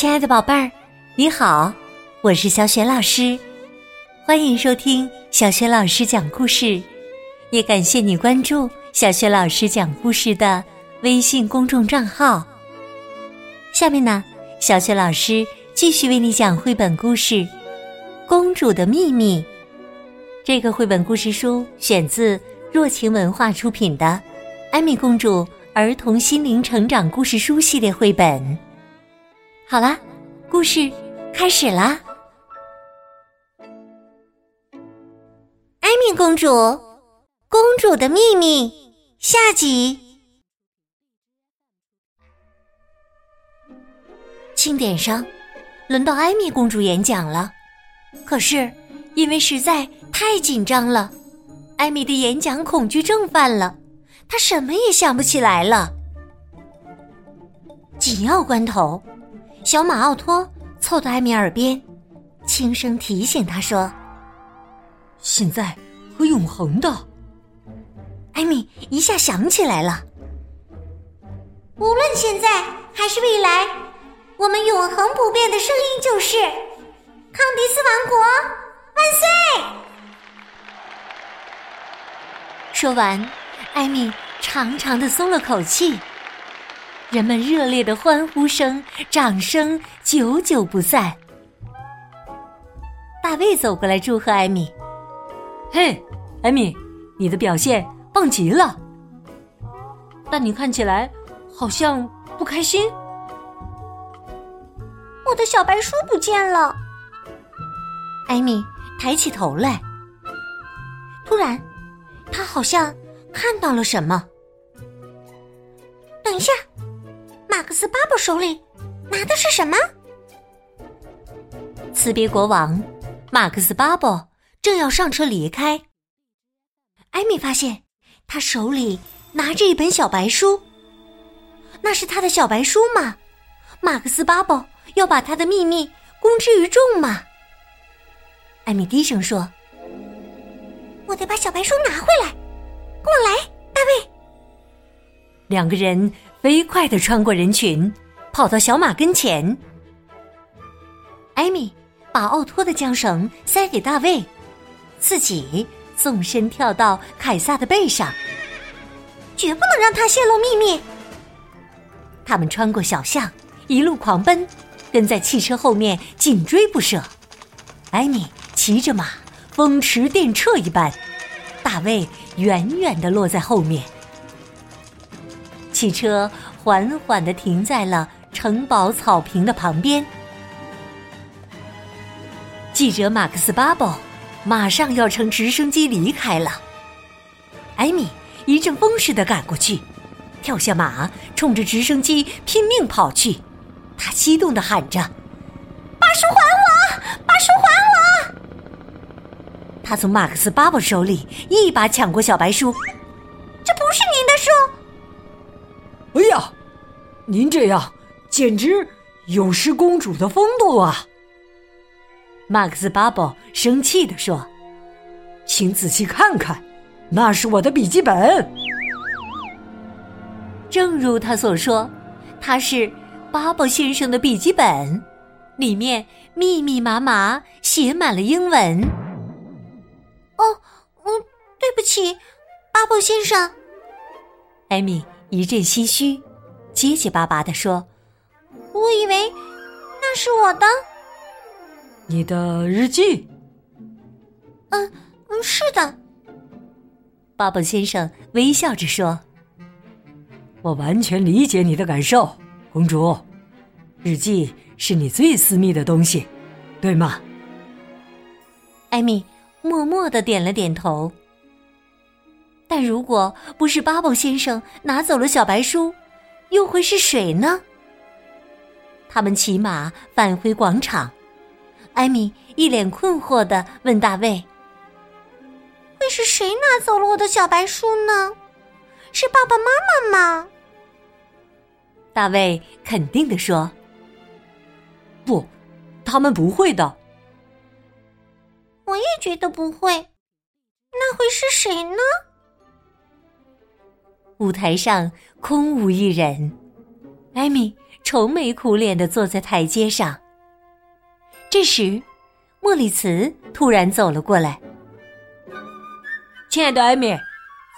亲爱的宝贝儿，你好，我是小雪老师，欢迎收听小雪老师讲故事，也感谢你关注小雪老师讲故事的微信公众账号。下面呢，小雪老师继续为你讲绘本故事《公主的秘密》。这个绘本故事书选自若晴文化出品的《艾米公主儿童心灵成长故事书》系列绘本。好啦，故事开始啦！艾米公主，公主的秘密下集。庆典上，轮到艾米公主演讲了，可是因为实在太紧张了，艾米的演讲恐惧症犯了，她什么也想不起来了。紧要关头。小马奥托凑到艾米耳边，轻声提醒他说：“现在和永恒的。”艾米一下想起来了。无论现在还是未来，我们永恒不变的声音就是“康迪斯王国万岁”。说完，艾米长长的松了口气。人们热烈的欢呼声、掌声久久不散。大卫走过来祝贺艾米：“嘿，艾米，你的表现棒极了！但你看起来好像不开心。”我的小白书不见了。艾米抬起头来，突然，他好像看到了什么。等一下。马克思巴布手里拿的是什么？辞别国王，马克思巴布正要上车离开。艾米发现他手里拿着一本小白书，那是他的小白书吗？马克思巴布要把他的秘密公之于众吗？艾米低声说：“我得把小白书拿回来，跟我来，大卫。”两个人。飞快的穿过人群，跑到小马跟前。艾米把奥托的缰绳塞给大卫，自己纵身跳到凯撒的背上，绝不能让他泄露秘密。他们穿过小巷，一路狂奔，跟在汽车后面紧追不舍。艾米骑着马，风驰电掣一般，大卫远远的落在后面。汽车缓缓的停在了城堡草坪的旁边。记者马克思巴布马上要乘直升机离开了。艾米一阵风似的赶过去，跳下马，冲着直升机拼命跑去。他激动的喊着：“把书还我！把书还我！”他从马克思巴布手里一把抢过小白书，您这样简直有失公主的风度啊！马克思巴布生气的说：“请仔细看看，那是我的笔记本。”正如他所说，他是巴布先生的笔记本，里面密密麻麻写满了英文。哦，嗯，对不起，巴布先生，艾米。一阵唏嘘，结结巴巴的说：“我以为那是我的，你的日记。”“嗯嗯，是的。”巴宝先生微笑着说：“我完全理解你的感受，公主。日记是你最私密的东西，对吗？”艾米默默的点了点头。但如果不是巴宝先生拿走了小白书，又会是谁呢？他们骑马返回广场，艾米一脸困惑的问大卫：“会是谁拿走了我的小白书呢？是爸爸妈妈吗？”大卫肯定的说：“不，他们不会的。”我也觉得不会，那会是谁呢？舞台上空无一人，艾米愁眉苦脸的坐在台阶上。这时，莫里茨突然走了过来。“亲爱的艾米，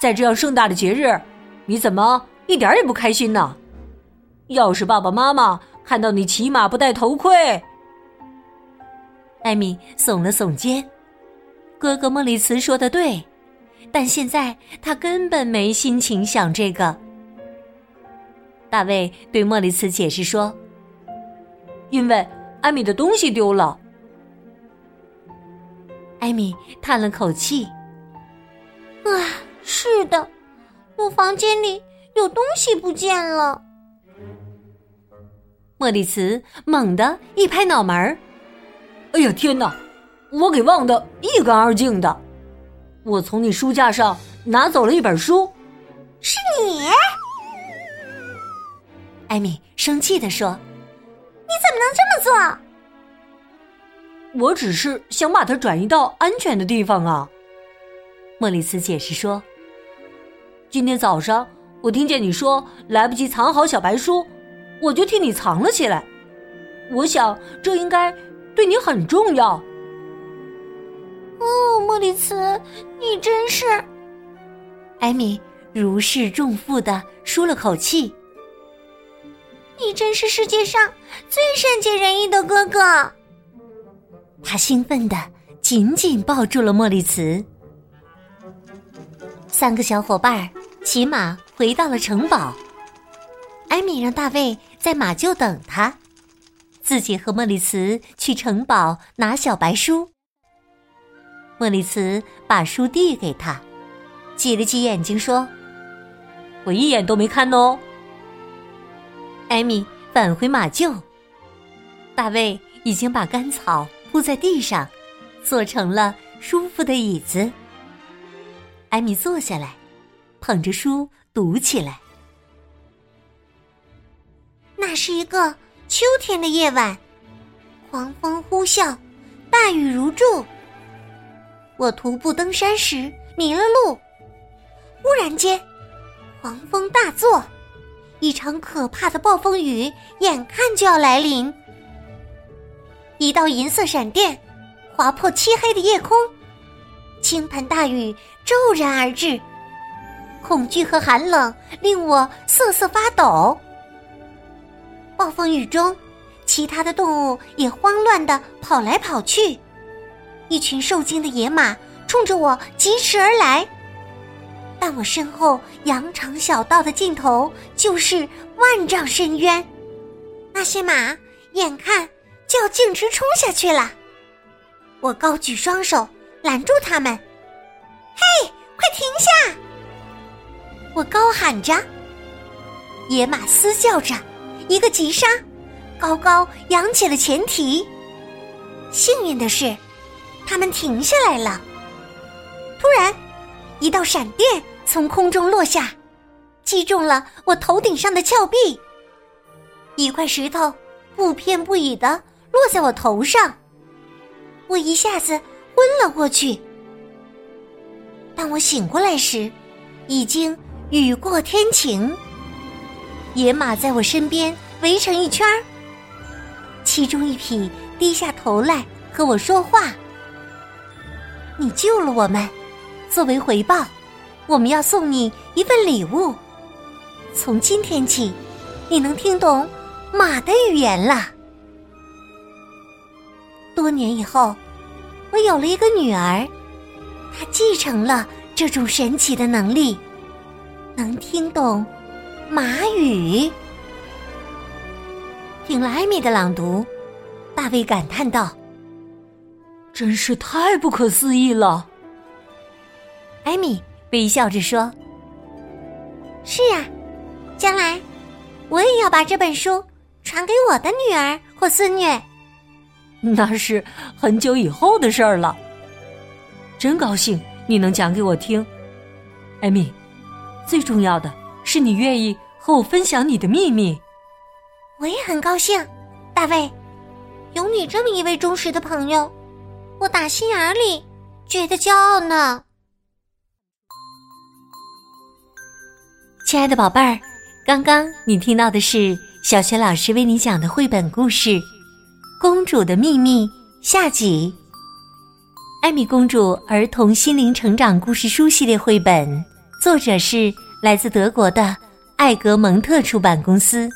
在这样盛大的节日，你怎么一点也不开心呢？要是爸爸妈妈看到你骑马不戴头盔……”艾米耸了耸肩。哥哥莫里茨说的对，但现在他根本没心情想这个。大卫对莫里茨解释说：“因为……”艾米的东西丢了。艾米叹了口气：“啊，是的，我房间里有东西不见了。”莫里茨猛地一拍脑门儿：“哎呀，天哪！我给忘得一干二净的。我从你书架上拿走了一本书。”是你？艾米生气的说。你怎么能这么做？我只是想把它转移到安全的地方啊。莫里斯解释说：“今天早上我听见你说来不及藏好小白书，我就替你藏了起来。我想这应该对你很重要。”哦，莫里茨，你真是……艾米如释重负的舒了口气。你真是世界上最善解人意的哥哥。他兴奋的紧紧抱住了莫里茨。三个小伙伴骑马回到了城堡。艾米让大卫在马厩等他，自己和莫里茨去城堡拿小白书。莫里茨把书递给他，挤了挤眼睛说：“我一眼都没看哦。”艾米返回马厩，大卫已经把干草铺在地上，做成了舒服的椅子。艾米坐下来，捧着书读起来。那是一个秋天的夜晚，狂风呼啸，大雨如注。我徒步登山时迷了路，忽然间，狂风大作。一场可怕的暴风雨眼看就要来临，一道银色闪电划破漆黑的夜空，倾盆大雨骤然而至，恐惧和寒冷令我瑟瑟发抖。暴风雨中，其他的动物也慌乱的跑来跑去，一群受惊的野马冲着我疾驰而来。但我身后羊肠小道的尽头就是万丈深渊，那些马眼看就要径直冲下去了。我高举双手拦住他们：“嘿，快停下！”我高喊着，野马嘶叫着，一个急刹，高高扬起了前蹄。幸运的是，他们停下来了。突然，一道闪电。从空中落下，击中了我头顶上的峭壁。一块石头不偏不倚的落在我头上，我一下子昏了过去。当我醒过来时，已经雨过天晴。野马在我身边围成一圈儿，其中一匹低下头来和我说话：“你救了我们，作为回报。”我们要送你一份礼物。从今天起，你能听懂马的语言了。多年以后，我有了一个女儿，她继承了这种神奇的能力，能听懂马语。听了艾米的朗读，大卫感叹道：“真是太不可思议了。”艾米。微笑着说：“是啊，将来我也要把这本书传给我的女儿或孙女。那是很久以后的事儿了。真高兴你能讲给我听，艾米。最重要的是你愿意和我分享你的秘密。我也很高兴，大卫，有你这么一位忠实的朋友，我打心眼里觉得骄傲呢。”亲爱的宝贝儿，刚刚你听到的是小雪老师为你讲的绘本故事《公主的秘密》下集。艾米公主儿童心灵成长故事书系列绘本，作者是来自德国的艾格蒙特出版公司。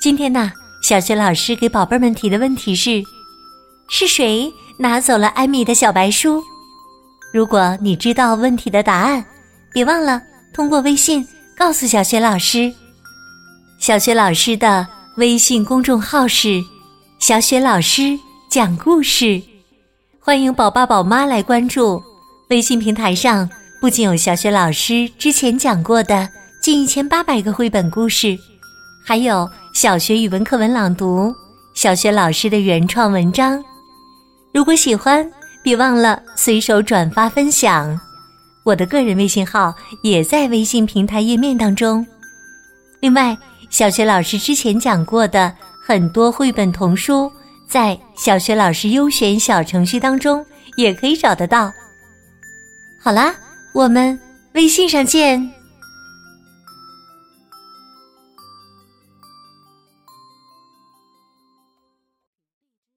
今天呢，小雪老师给宝贝们提的问题是：是谁拿走了艾米的小白书？如果你知道问题的答案，别忘了通过微信告诉小雪老师。小雪老师的微信公众号是“小雪老师讲故事”，欢迎宝爸宝妈来关注。微信平台上不仅有小雪老师之前讲过的近一千八百个绘本故事，还有小学语文课文朗读、小学老师的原创文章。如果喜欢，别忘了随手转发分享。我的个人微信号也在微信平台页面当中。另外，小学老师之前讲过的很多绘本童书，在小学老师优选小程序当中也可以找得到。好啦，我们微信上见。